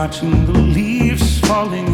watching the leaves falling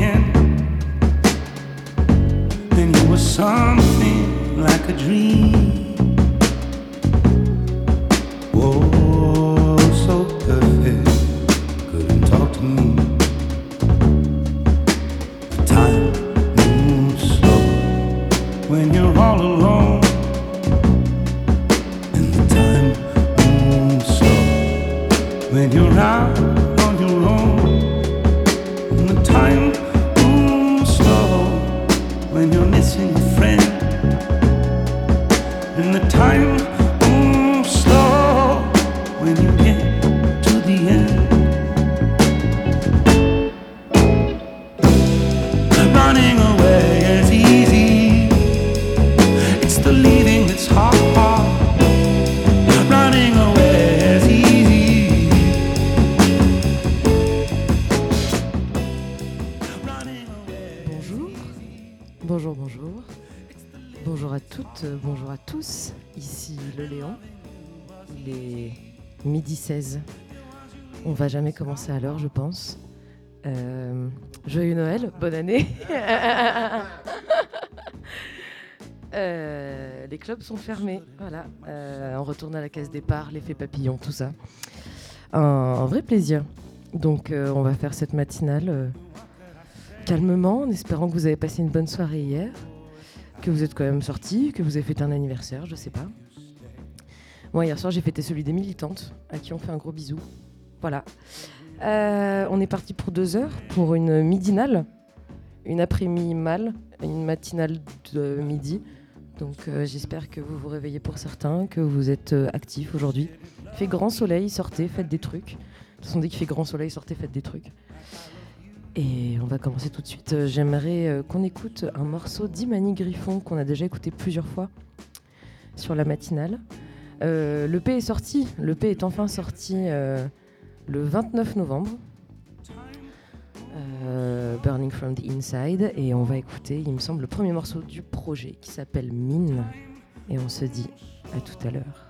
commencer l'heure, je pense. Euh, joyeux Noël, bonne année. Euh, les clubs sont fermés, voilà. Euh, on retourne à la case départ, l'effet papillon, tout ça. Un, vrai plaisir. Donc, on va faire cette matinale calmement, en espérant que vous avez passé une bonne soirée hier, que vous êtes quand même sortis, que vous avez fait un anniversaire, je sais pas. Moi, hier soir, j'ai fêté celui des militantes, à qui on fait un gros bisou. Voilà. Euh, on est parti pour deux heures, pour une midinale, une après-midi mal, une matinale de midi. Donc euh, j'espère que vous vous réveillez pour certains, que vous êtes euh, actifs aujourd'hui. Il fait grand soleil, sortez, faites des trucs. De toute façon, dès qu'il fait grand soleil, sortez, faites des trucs. Et on va commencer tout de suite. J'aimerais qu'on écoute un morceau d'Imani Griffon qu'on a déjà écouté plusieurs fois sur la matinale. le P est sorti, le P est enfin sorti le 29 novembre. Euh, Burning from the Inside et on va écouter, il me semble, le premier morceau du projet qui s'appelle Mine et on se dit à tout à l'heure.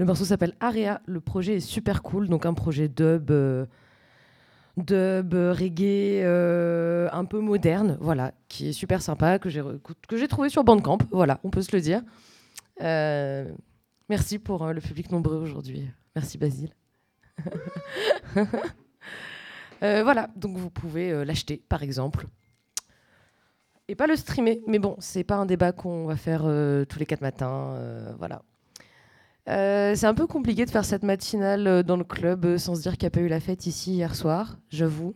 Le morceau s'appelle Area. Le projet est super cool. Donc, un projet dub. euh, dub, euh, reggae, euh, un peu moderne, voilà, qui est super sympa, que j'ai trouvé sur Bandcamp, voilà, on peut se le dire. Merci pour le public nombreux aujourd'hui. Merci Basile. Voilà, donc vous pouvez l'acheter par exemple. Et pas le streamer, mais bon, c'est pas un débat qu'on va faire tous les quatre matins, voilà. Euh, c'est un peu compliqué de faire cette matinale euh, dans le club euh, sans se dire qu'il n'y a pas eu la fête ici hier soir, j'avoue.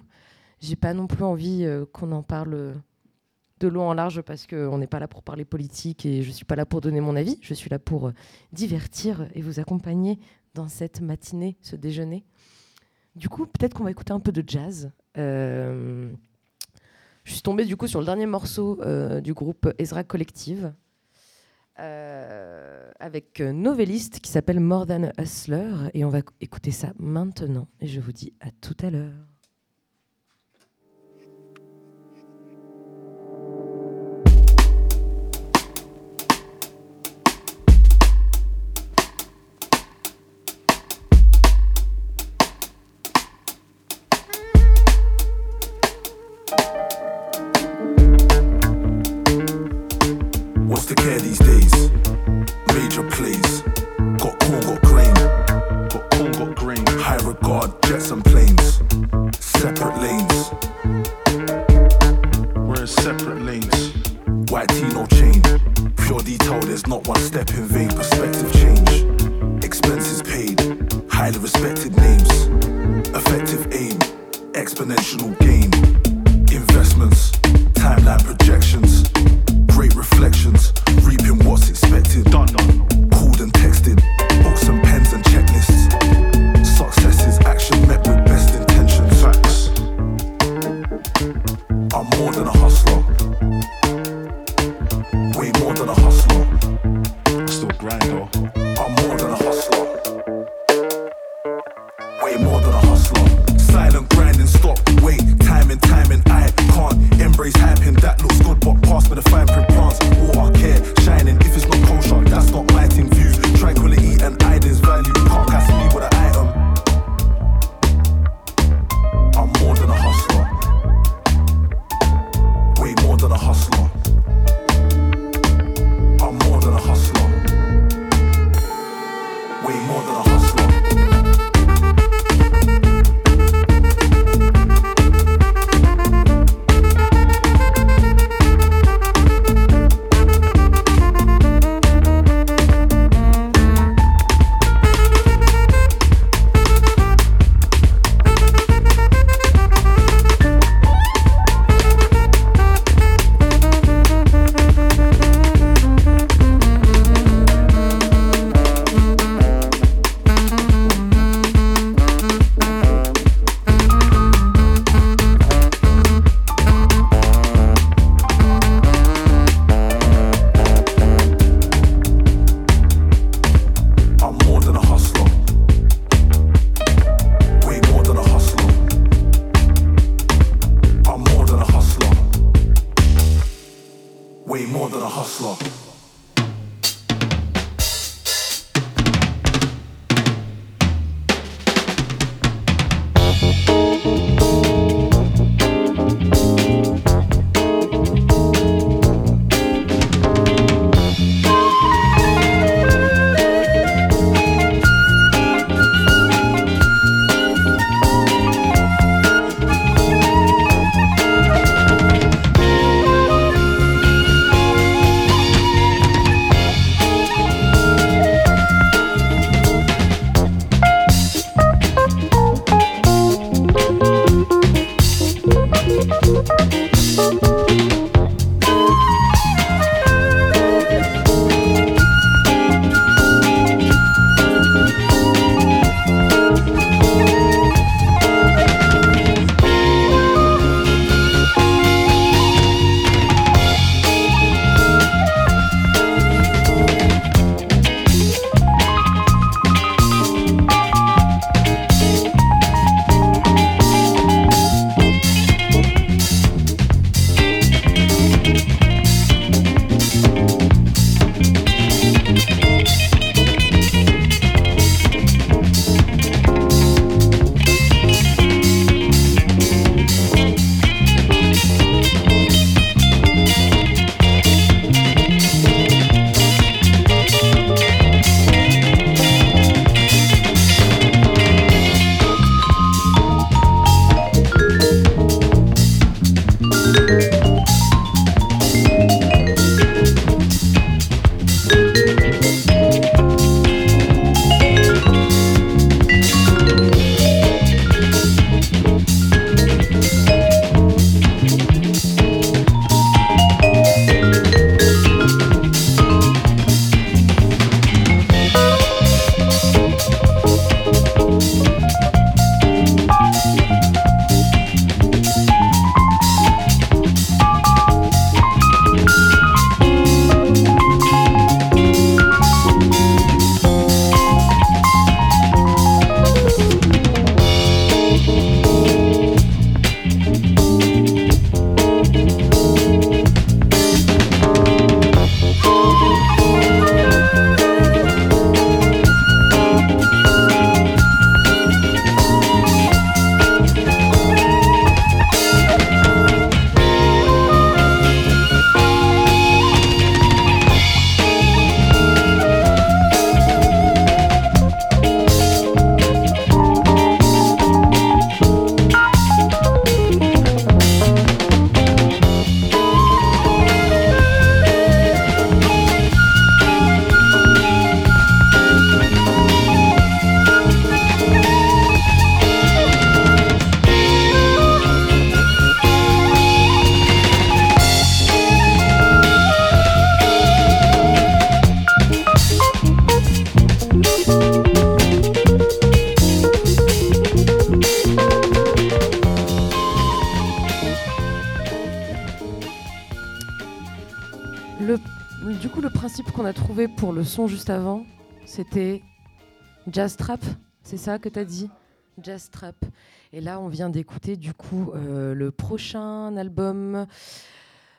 J'ai pas non plus envie qu'on en parle de long en large parce qu'on n'est pas là pour parler politique et je suis pas là pour donner mon avis. Je suis là pour divertir et vous accompagner dans cette matinée, ce déjeuner. Du coup, peut-être qu'on va écouter un peu de jazz. Je suis tombée du coup sur le dernier morceau du groupe Ezra Collective euh, avec euh, Novelliste qui s'appelle More Than Hustler et on va écouter ça maintenant et je vous dis à tout à l'heure. Investments. Timeline projections. Great reflections, son juste avant, c'était Jazz Trap, c'est ça que tu as dit? Jazz Trap. Et là, on vient d'écouter du coup euh, le prochain album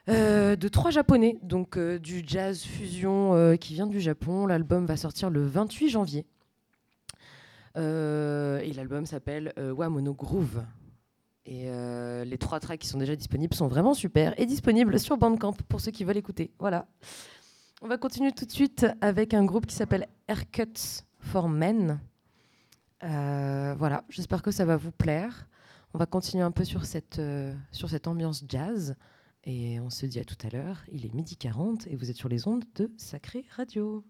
euh, de trois japonais, donc euh, du jazz fusion qui vient du Japon. L'album va sortir le 28 janvier. et l'album s'appelle Wamono Groove. Et les trois tracks qui sont déjà disponibles sont vraiment super et disponibles sur Bandcamp pour ceux qui veulent écouter. Voilà. On va continuer tout de suite avec un groupe qui s'appelle Haircuts for Men. Euh, voilà, j'espère que ça va vous plaire. On va continuer un peu sur cette, euh, sur cette ambiance jazz. Et on se dit à tout à l'heure. Il est midi 40 et vous êtes sur les ondes de Sacré Radio.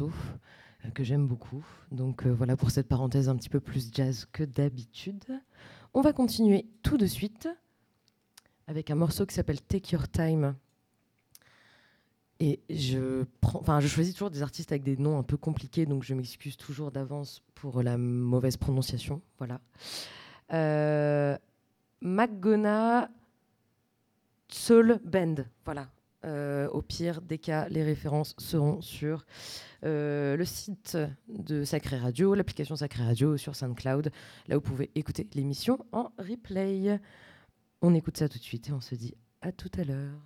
Euh, que j'aime beaucoup. Donc euh, voilà pour cette parenthèse un petit peu plus jazz que d'habitude. On va continuer tout de suite avec un morceau qui s'appelle Take Your Time. Et je, prends, je choisis toujours des artistes avec des noms un peu compliqués, donc je m'excuse toujours d'avance pour la mauvaise prononciation. Voilà. Euh, McGona Soul Band. Voilà. Euh, au pire des cas, les références seront sur euh, le site de Sacré Radio, l'application Sacré Radio sur SoundCloud. Là, vous pouvez écouter l'émission en replay. On écoute ça tout de suite et on se dit à tout à l'heure.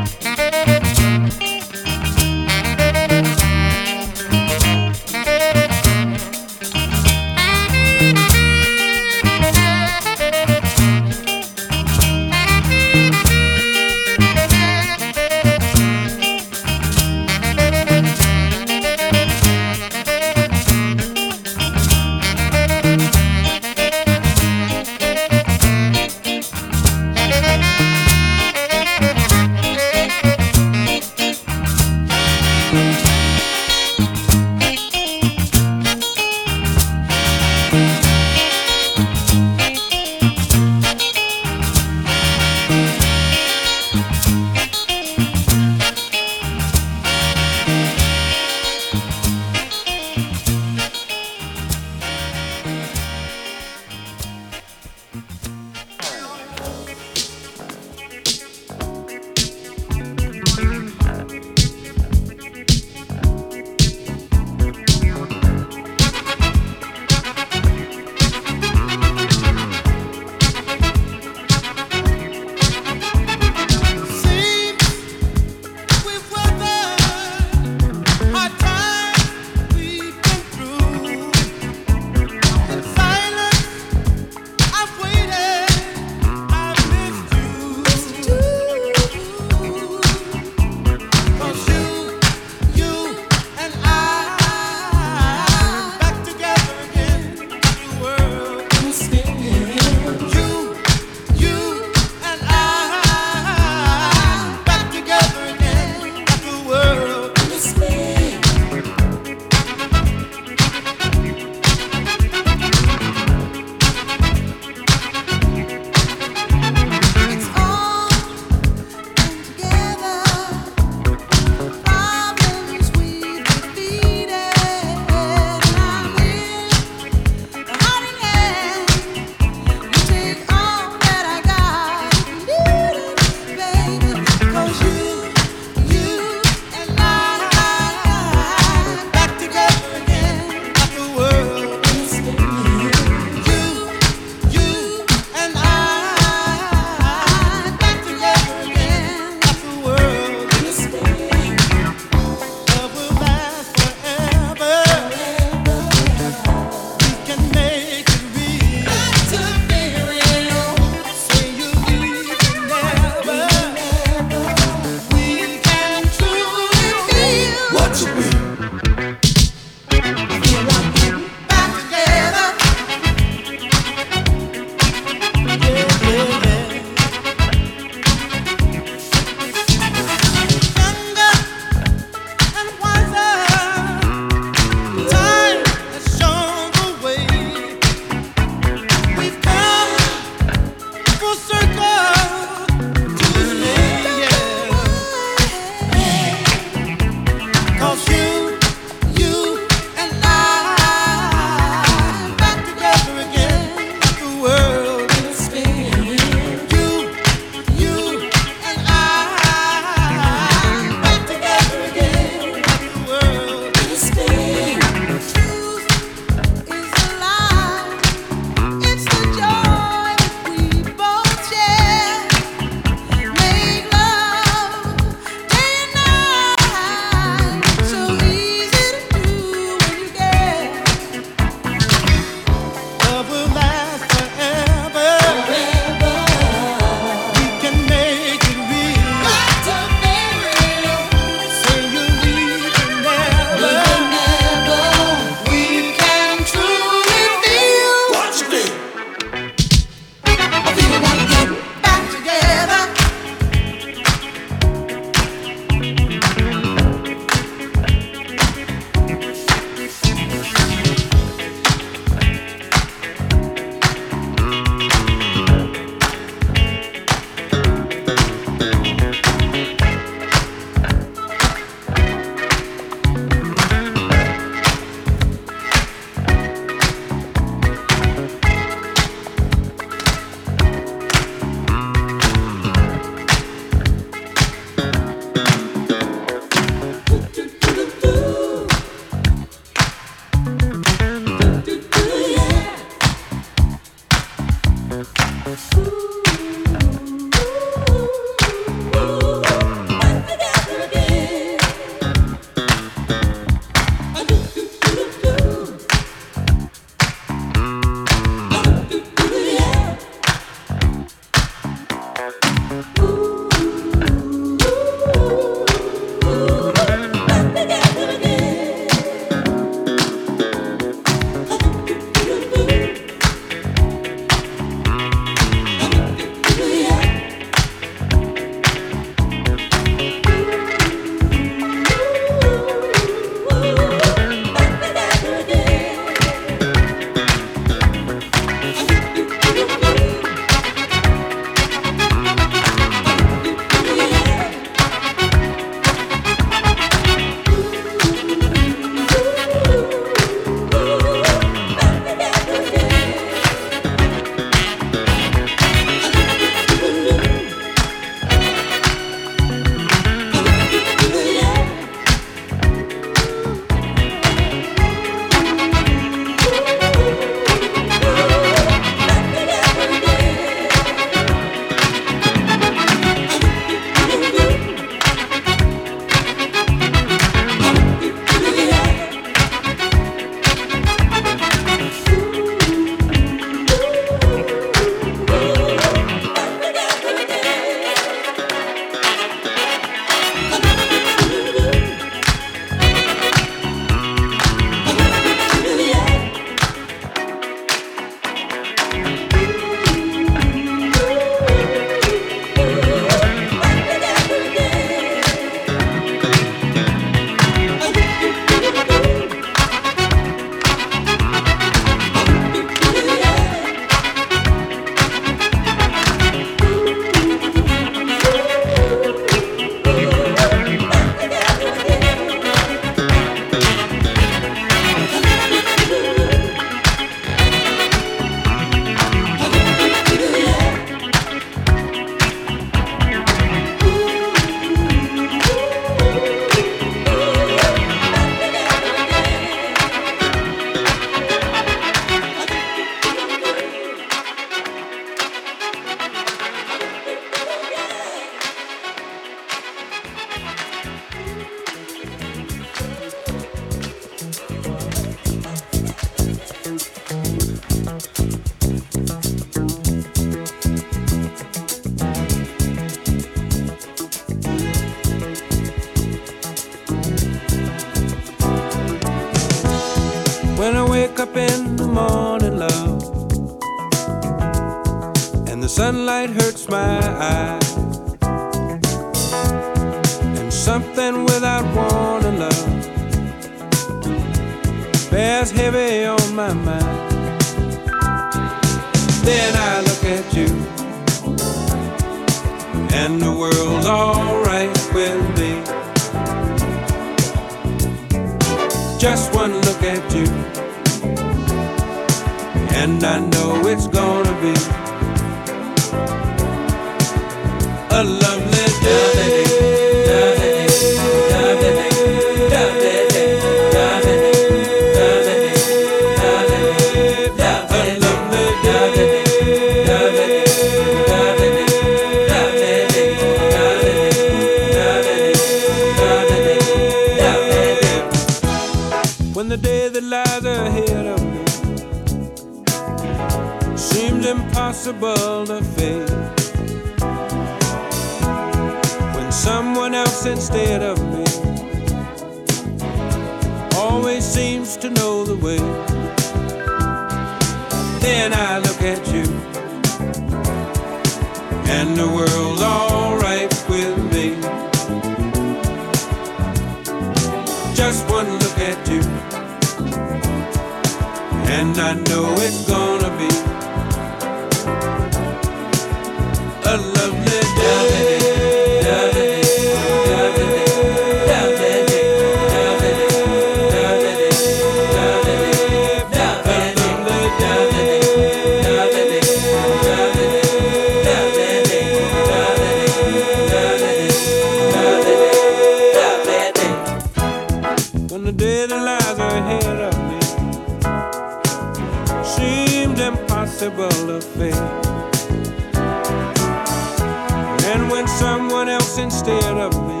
Instead of me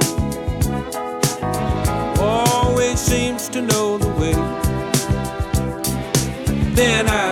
always seems to know the way, then I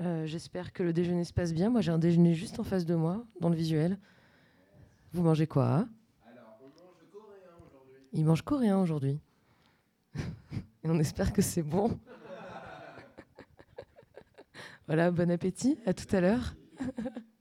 Euh, J'espère que le déjeuner se passe bien. Moi, j'ai un déjeuner juste en face de moi, dans le visuel. Vous mangez quoi hein? Il mange coréen aujourd'hui. Et on espère que c'est bon. voilà, bon appétit. À tout à l'heure.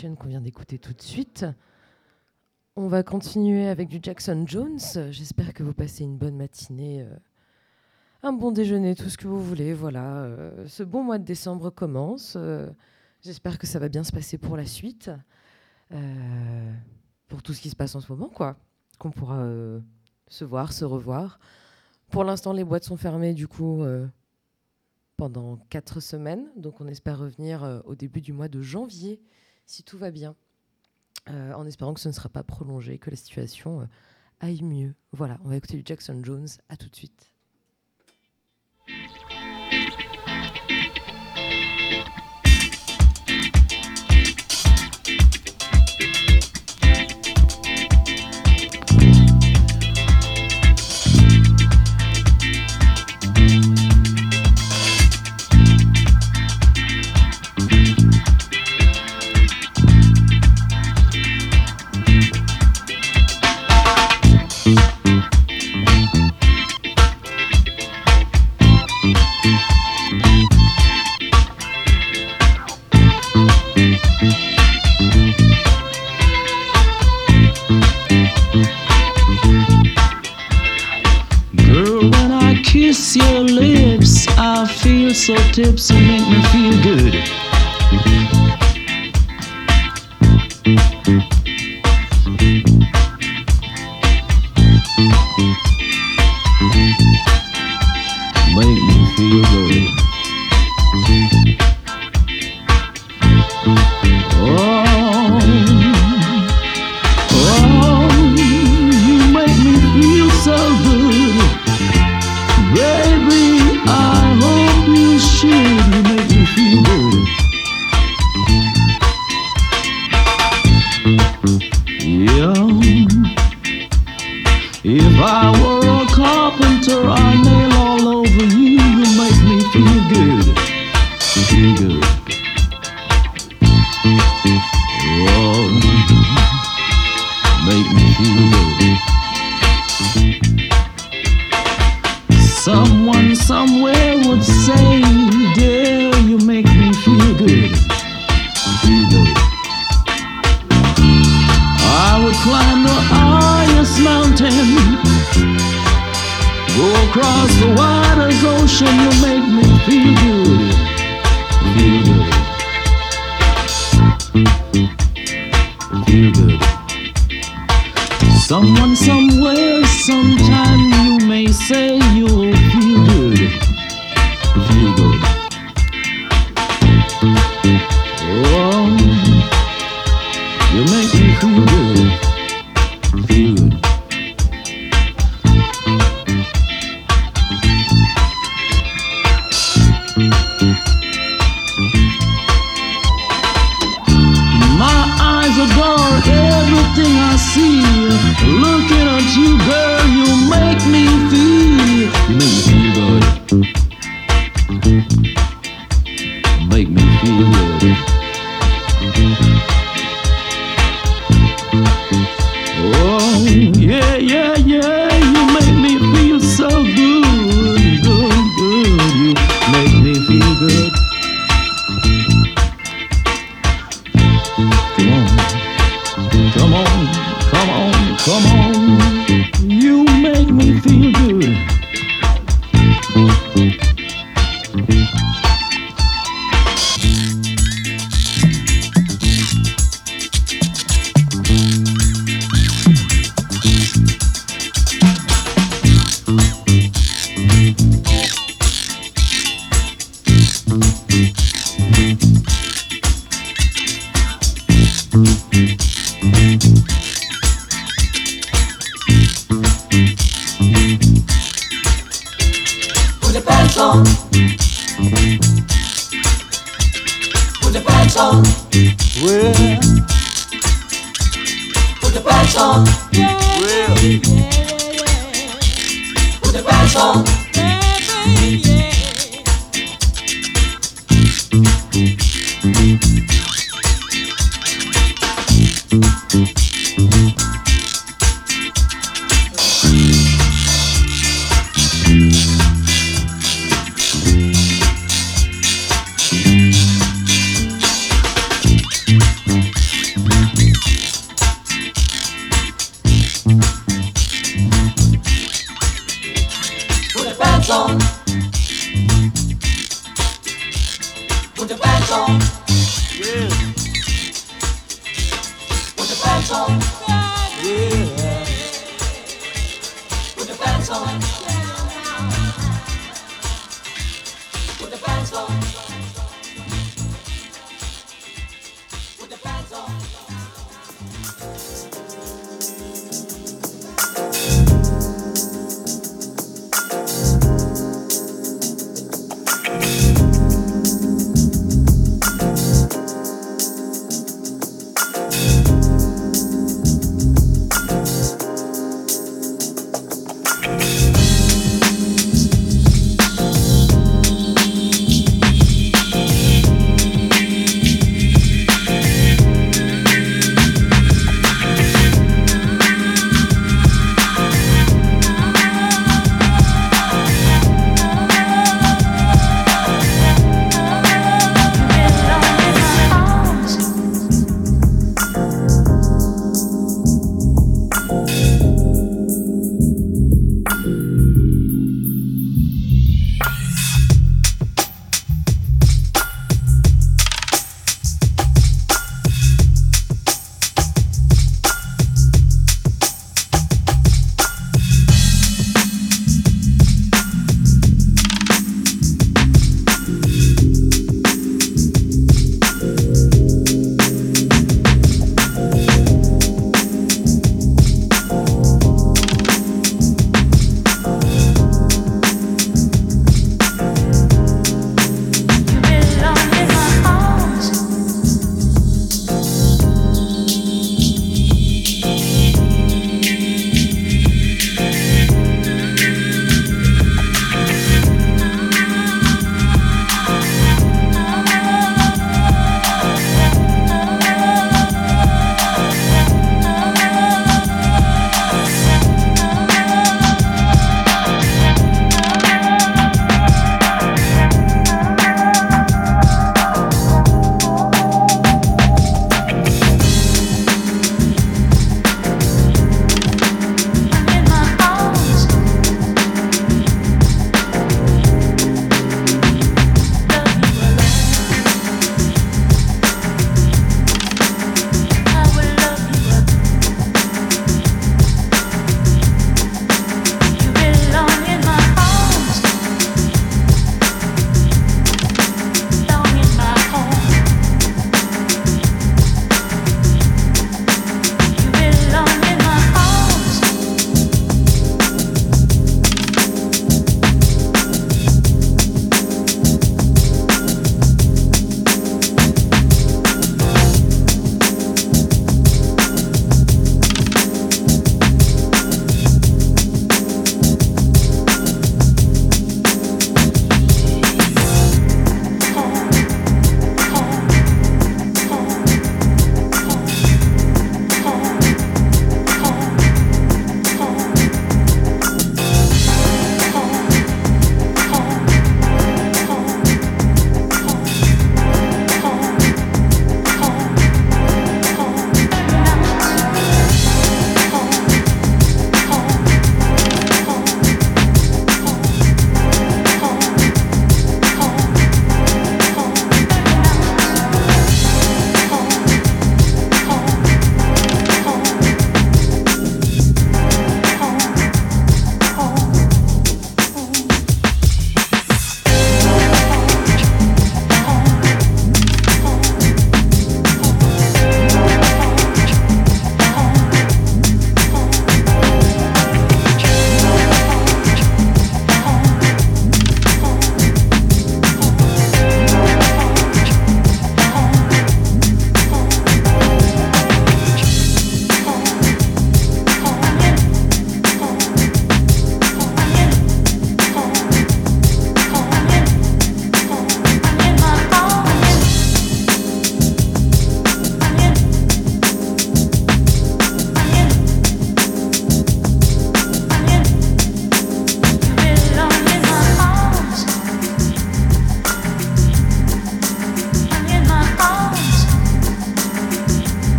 Qu'on vient d'écouter tout de suite. On va continuer avec du Jackson Jones. J'espère que vous passez une bonne matinée, euh, un bon déjeuner, tout ce que vous voulez. Voilà, euh, ce bon mois de décembre commence. Euh, J'espère que ça va bien se passer pour la suite, pour tout ce qui se passe en ce moment, quoi. Qu'on pourra se voir, se revoir. Pour l'instant, les boîtes sont fermées, du coup, pendant quatre semaines. Donc, on espère revenir au début du mois de janvier, si tout va bien, euh, en espérant que ce ne sera pas prolongé, que la situation euh, aille mieux. Voilà, on va écouter Jackson Jones. À tout de suite. You're so tipsy, make me feel good. Make me feel good.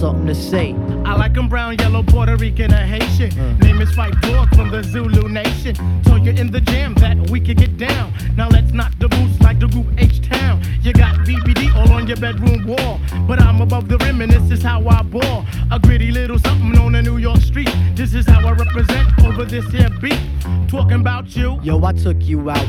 something to say. I like them brown, yellow, Puerto Rican, or Haitian. Mm. Name is Fight Dog from the Zulu Nation. Told you in the jam that we could get down. Now let's knock the boots like the group H Town. You got BBD all on your bedroom wall. But I'm above the rim, and this is how I ball. A gritty little something on the New York street. This is how I represent over this here beat. Talking about you. Yo, I took you out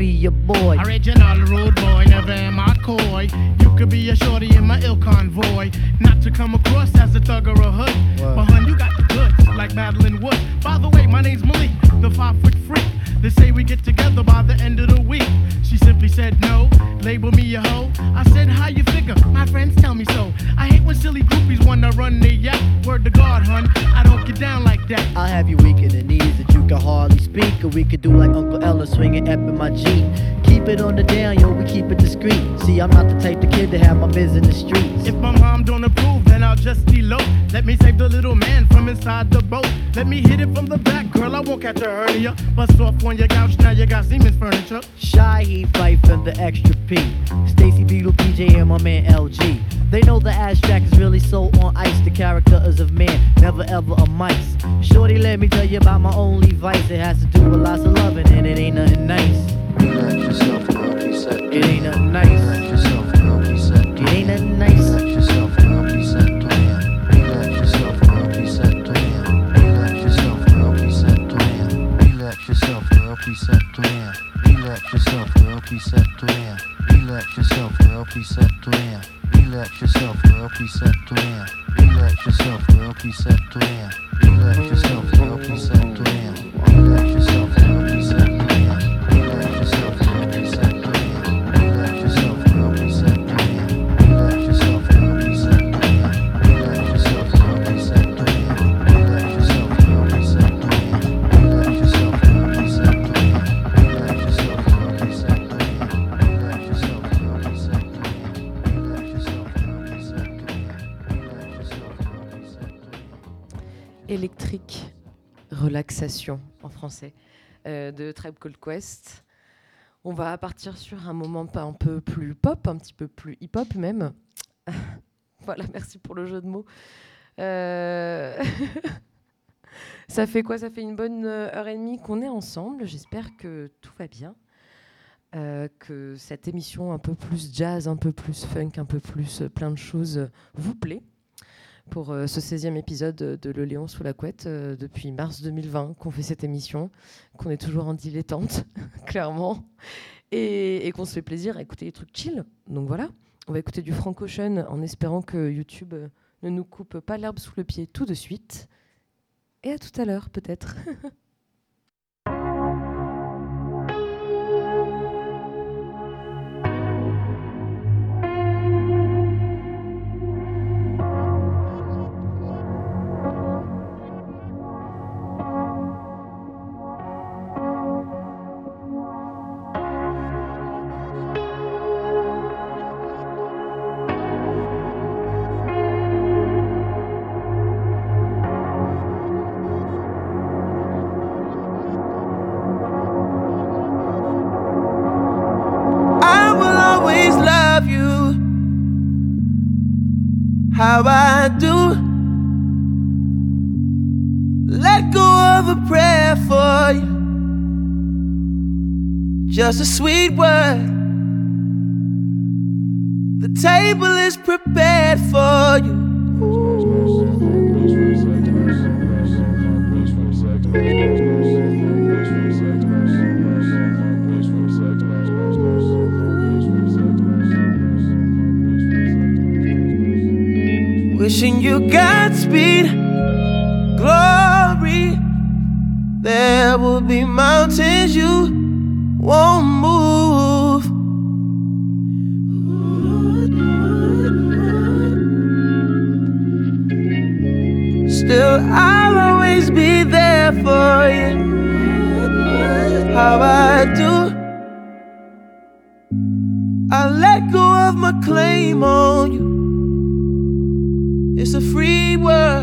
be relaxation en français euh, de Tribe Called Quest. On va partir sur un moment un peu plus pop, un petit peu plus hip-hop même. voilà, merci pour le jeu de mots. Euh, ça fait quoi? Ça fait une bonne euh, heure et demie qu'on est ensemble. J'espère que tout va bien. Que cette émission un peu plus jazz, un peu plus funk, un peu plus plein de choses vous plaît pour euh, ce 16e épisode de Le Léon sous la couette euh, depuis mars 2020 qu'on fait cette émission, qu'on est toujours en dilettante, clairement, et, et qu'on se fait plaisir à écouter des trucs chill. Donc voilà, on va écouter du Frank Ocean en espérant que YouTube euh, ne nous coupe pas l'herbe sous le pied tout de suite. Et à tout à l'heure, peut-être. just a sweet word. The table is prepared for you. Wishing you Godspeed, glory. There will be mountains you won't move. Still, I'll always be there for you. How I do. I let go of my claim on you. It's a free world.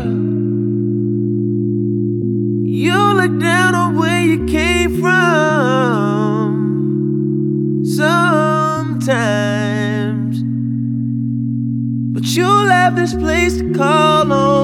Have this place to call home.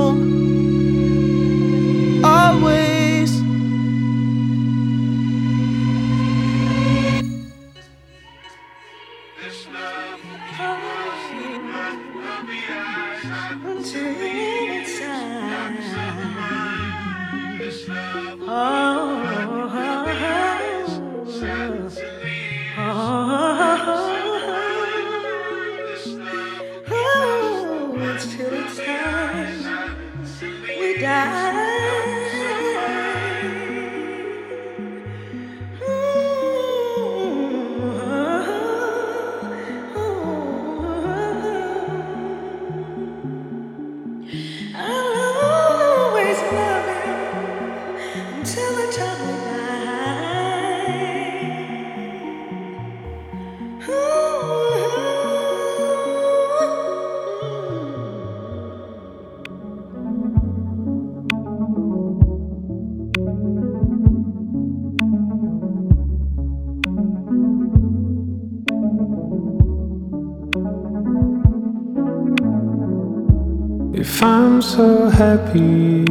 I'm so happy,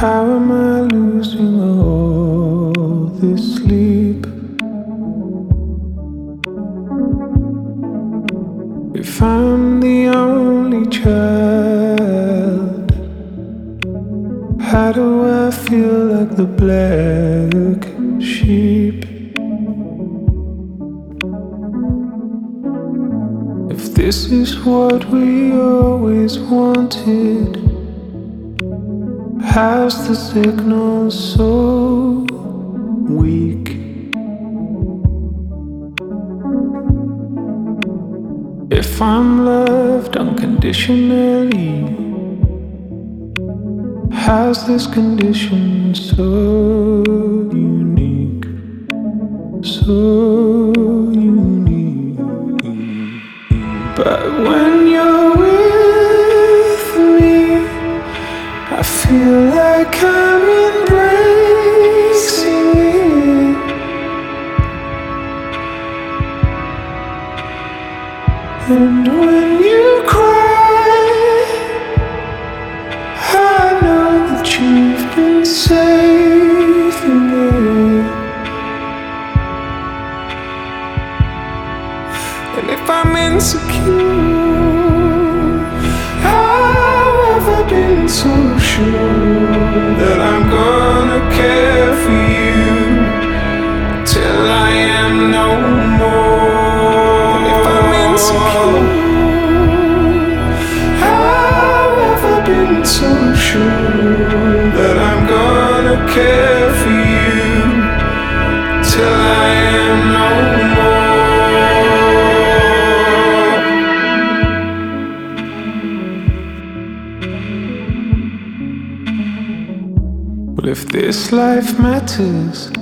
how am I losing all this sleep? If I'm the only child, how do I feel like the black is what we always wanted, how's the signal so weak? If I'm loved unconditionally, how's this condition so unique? So But when you're with me, I feel like I'm life matters,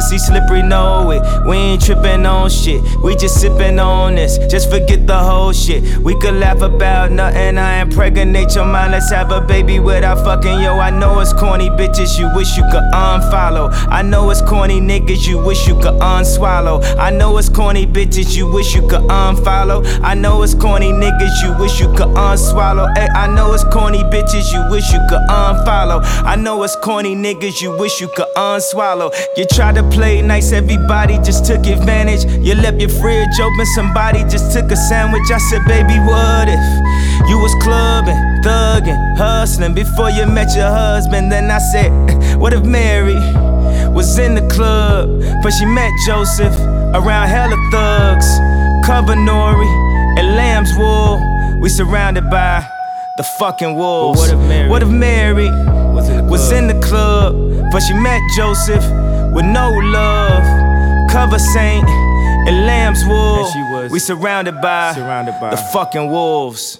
pussy slippery, no tripping on shit. We just sipping on this. Just forget the whole shit. We could laugh about nothing. I impregnate your mind. Let's have a baby without fucking yo. I know it's corny bitches. You wish you could unfollow. I know it's corny niggas. You wish you could unswallow. I know it's corny bitches. You wish you could unfollow. I know it's corny niggas. You wish you could unswallow. Hey, I know it's corny bitches. You wish you could unfollow. I know it's corny niggas. You wish you could unswallow. You tried to play nice. Everybody just took advantage. You left your fridge open, somebody just took a sandwich. I said, baby, what if you was clubbing, thugging, hustling before you met your husband? Then I said, what if Mary was in the club, but she met Joseph around hella thugs, cover nori and lamb's wool. We surrounded by the fucking wolves. What if Mary, what if Mary was, in was in the club, but she met Joseph with no love? cover saint in lamb's wool. We surrounded by, surrounded by the fucking wolves.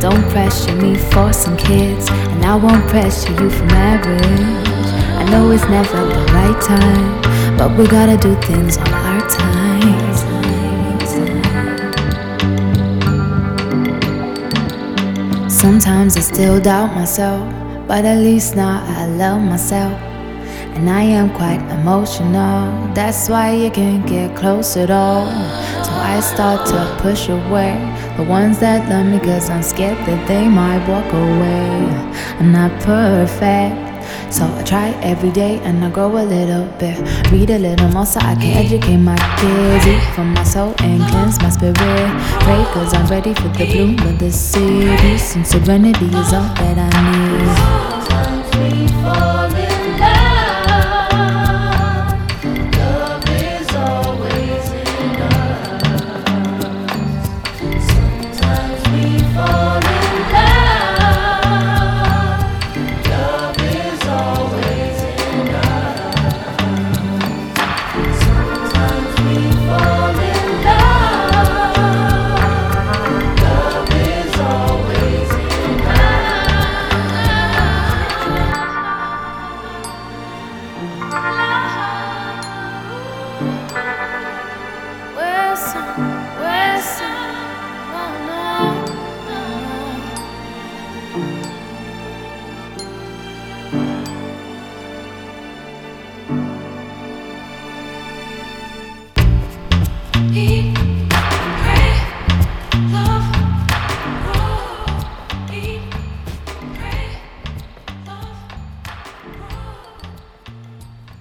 Don't pressure me for some kids, and I won't pressure you for marriage. I know it's never the right time, but we gotta do things on our time. Sometimes I still doubt myself, but at least now I love myself. And I am quite emotional, that's why you can't get close at all. So I start to push away the ones that love me, cause I'm scared that they might walk away. I'm not perfect. So I try every day and I grow a little bit. Read a little more so I can educate my kids. Eat from my soul and cleanse my spirit. Pray cause I'm ready for the bloom of the city. And serenity is all that I need.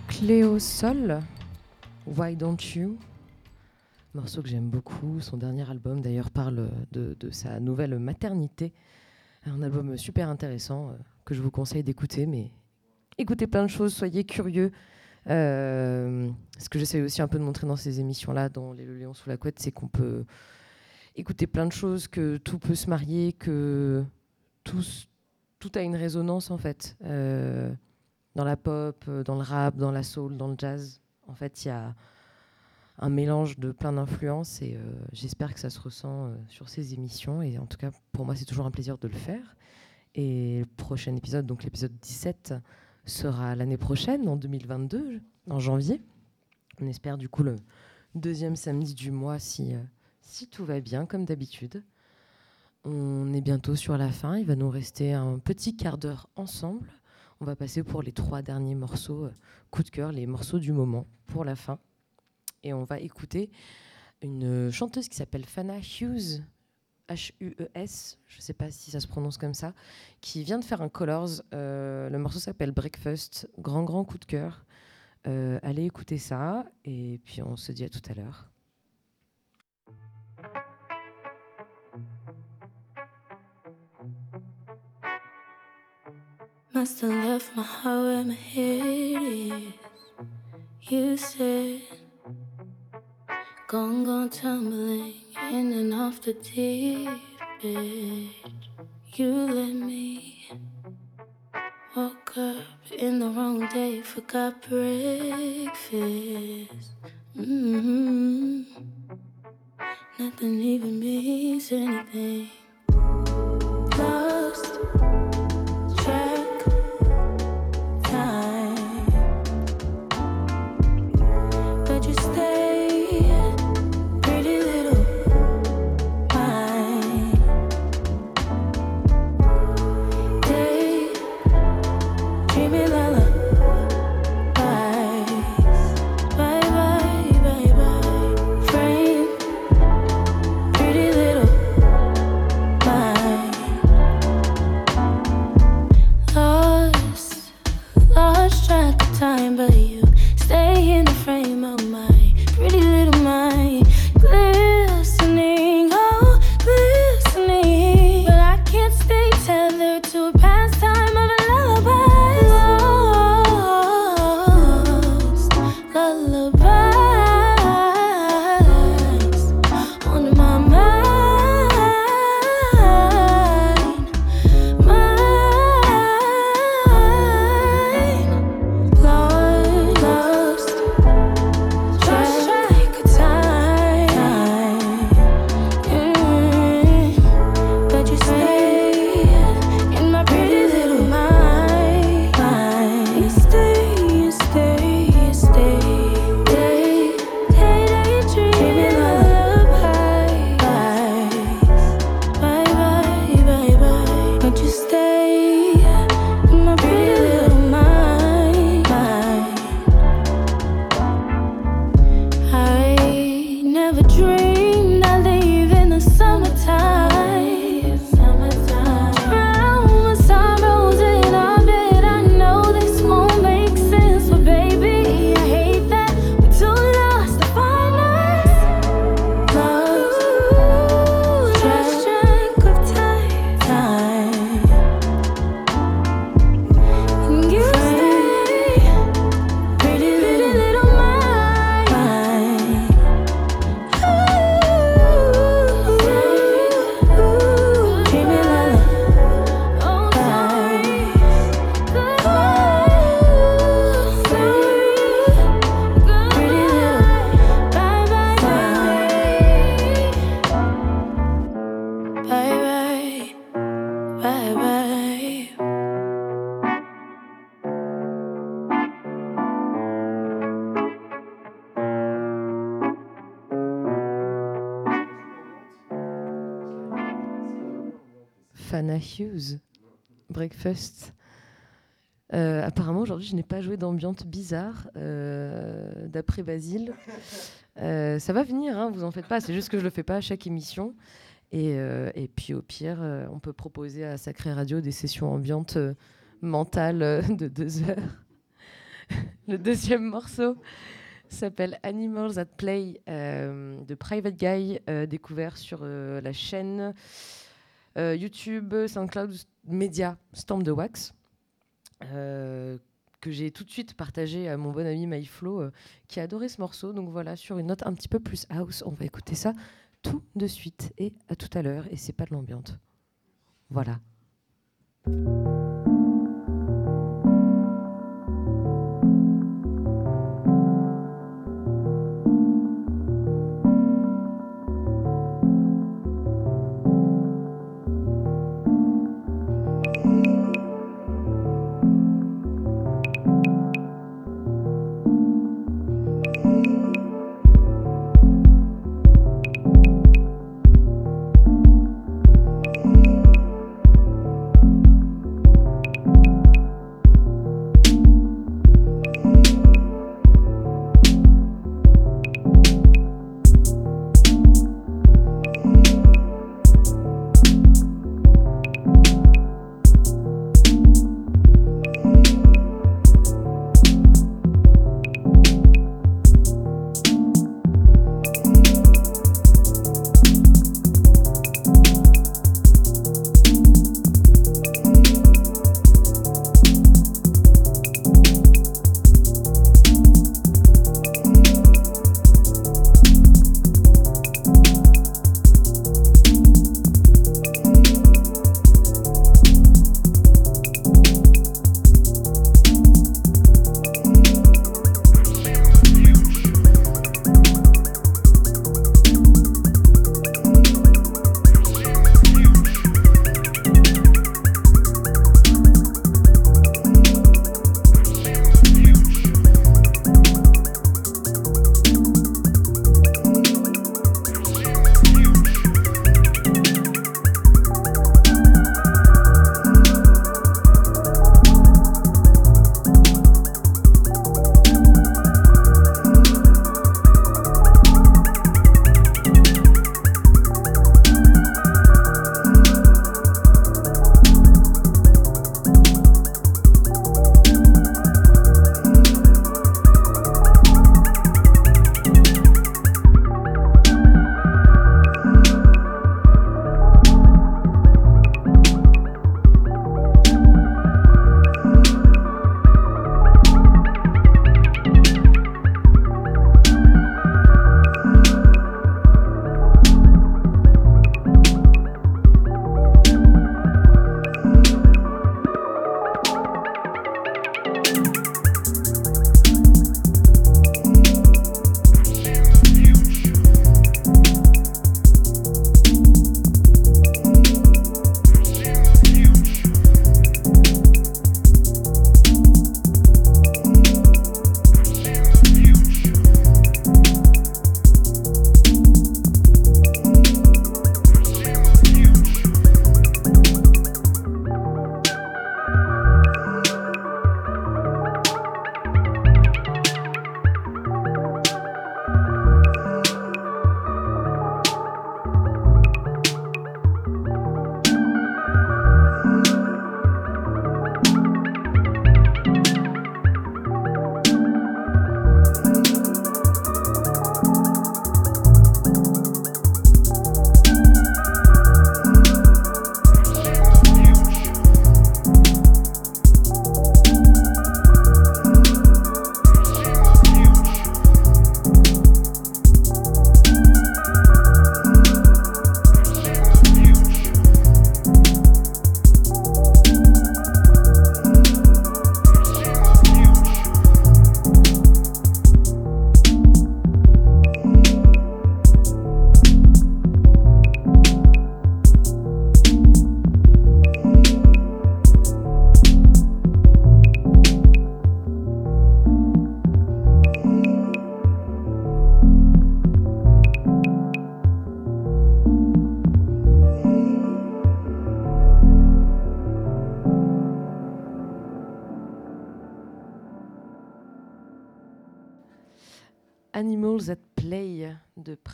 Cléo Sol, Why Don't You? Morceau que j'aime beaucoup. Son dernier album d'ailleurs parle de, sa nouvelle maternité. Un album super intéressant euh, que je vous conseille d'écouter. Mais écoutez plein de choses, soyez curieux. Euh, ce que j'essaie aussi un peu de montrer dans ces émissions-là, dans Les Le Lion sous la couette, c'est qu'on peut écouter plein de choses, que tout peut se marier, que tout, tout a une résonance en fait. Euh, dans la pop, dans le rap, dans la soul, dans le jazz. En fait, il y a un mélange de plein d'influences et euh, j'espère que ça se ressent euh, sur ces émissions. Et en tout cas, pour moi, c'est toujours un plaisir de le faire. Et le prochain épisode, donc l'épisode 17, sera l'année prochaine, en 2022, en janvier. On espère du coup le deuxième samedi du mois si, euh, si tout va bien, comme d'habitude. On est bientôt sur la fin. Il va nous rester un petit quart d'heure ensemble. On va passer pour les trois derniers morceaux, coup de cœur, les morceaux du moment pour la fin. Et on va écouter une chanteuse qui s'appelle Fana Hughes, H-U-E-S, je ne sais pas si ça se prononce comme ça, qui vient de faire un Colors. Euh, le morceau s'appelle Breakfast, grand grand coup de cœur. Euh, allez écouter ça et puis on se dit à tout à l'heure. Gone, gone, tumbling in and off the deep edge. You let me woke up in the wrong day, forgot breakfast. hmm Nothing even means anything. Euh, apparemment, aujourd'hui, je n'ai pas joué d'ambiance bizarre, euh, d'après Basile. Euh, ça va venir, hein, vous en faites pas. C'est juste que je le fais pas à chaque émission. Et, et puis, au pire, on peut proposer à Sacré Radio des sessions ambiantes mentales de deux heures. le deuxième morceau s'appelle Animals at Play de Private Guy, découvert sur la chaîne YouTube, SoundCloud, Media, Storm de Wax, euh, que j'ai tout de suite partagé à mon bon ami MyFlow, euh, qui a adoré ce morceau. Donc voilà, sur une note un petit peu plus house, on va écouter ça tout de suite et à tout à l'heure. Et c'est pas de l'ambiance. Voilà.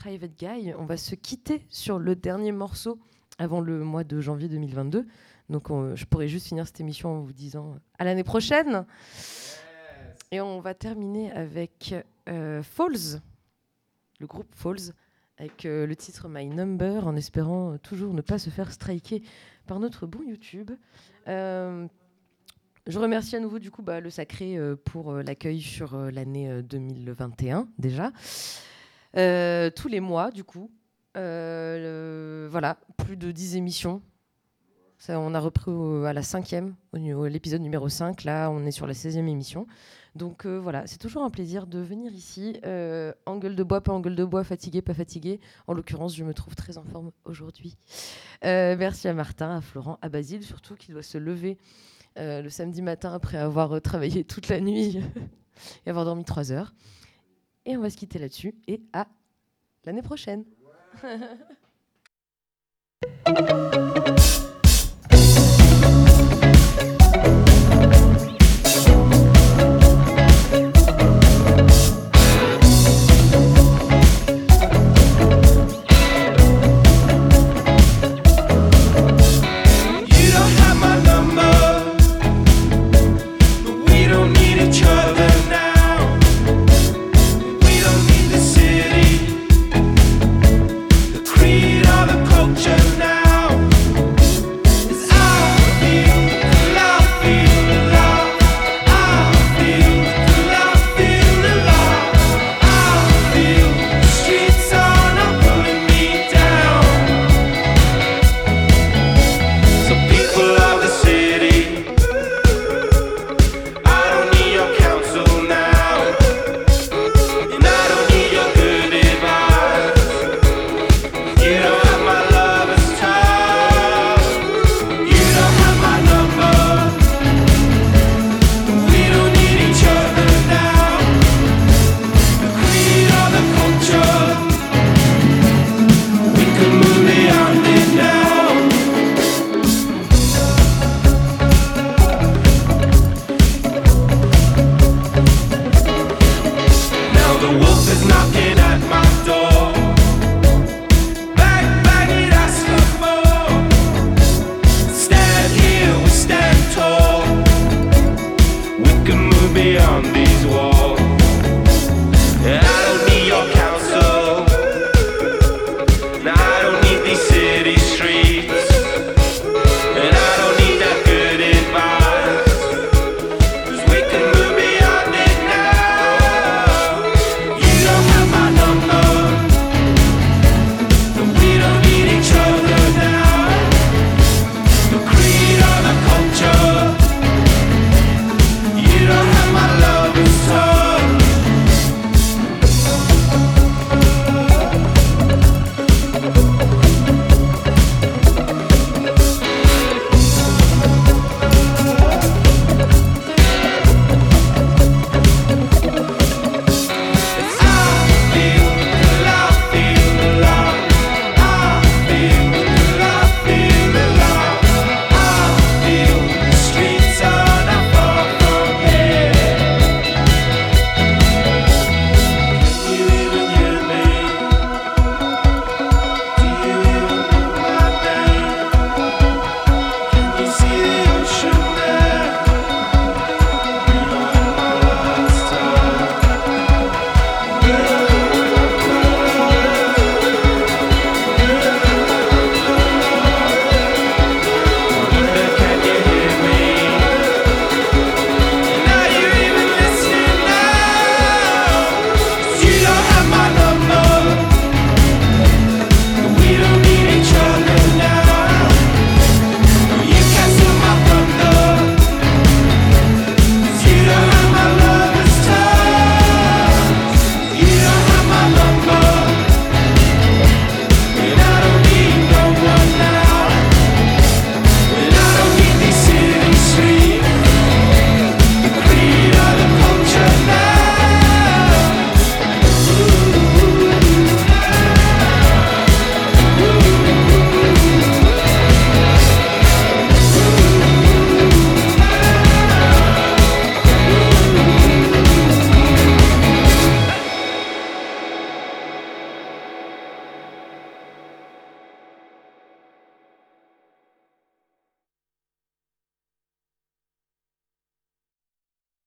Private Guy. On va se quitter sur le dernier morceau avant le mois de janvier 2022. Donc on- je pourrais juste finir cette émission en vous disant à l'année prochaine. Et on va terminer avec euh, Falls, le groupe Falls, avec euh, le titre My Number, en espérant euh, toujours ne pas se faire striker par notre bon YouTube. Euh, je remercie à nouveau du coup bah, le Sacré euh, pour euh, l'accueil sur euh, l'année euh, 2021 déjà. Euh, tous les mois du coup. Euh, voilà, plus de 10 émissions. On a repris à la cinquième, l'épisode numéro 5. Là, on est sur la 16e émission. Donc euh, voilà, c'est toujours un plaisir de venir ici. En gueule de bois, pas en gueule de bois, fatigué, pas fatigué. En l'occurrence, je me trouve très en forme aujourd'hui. Merci à Martin, à Florent, à Basile, surtout qui doit se lever le samedi matin après avoir travaillé toute la nuit et avoir dormi trois heures. Et on va se quitter là-dessus. Et à l'année prochaine.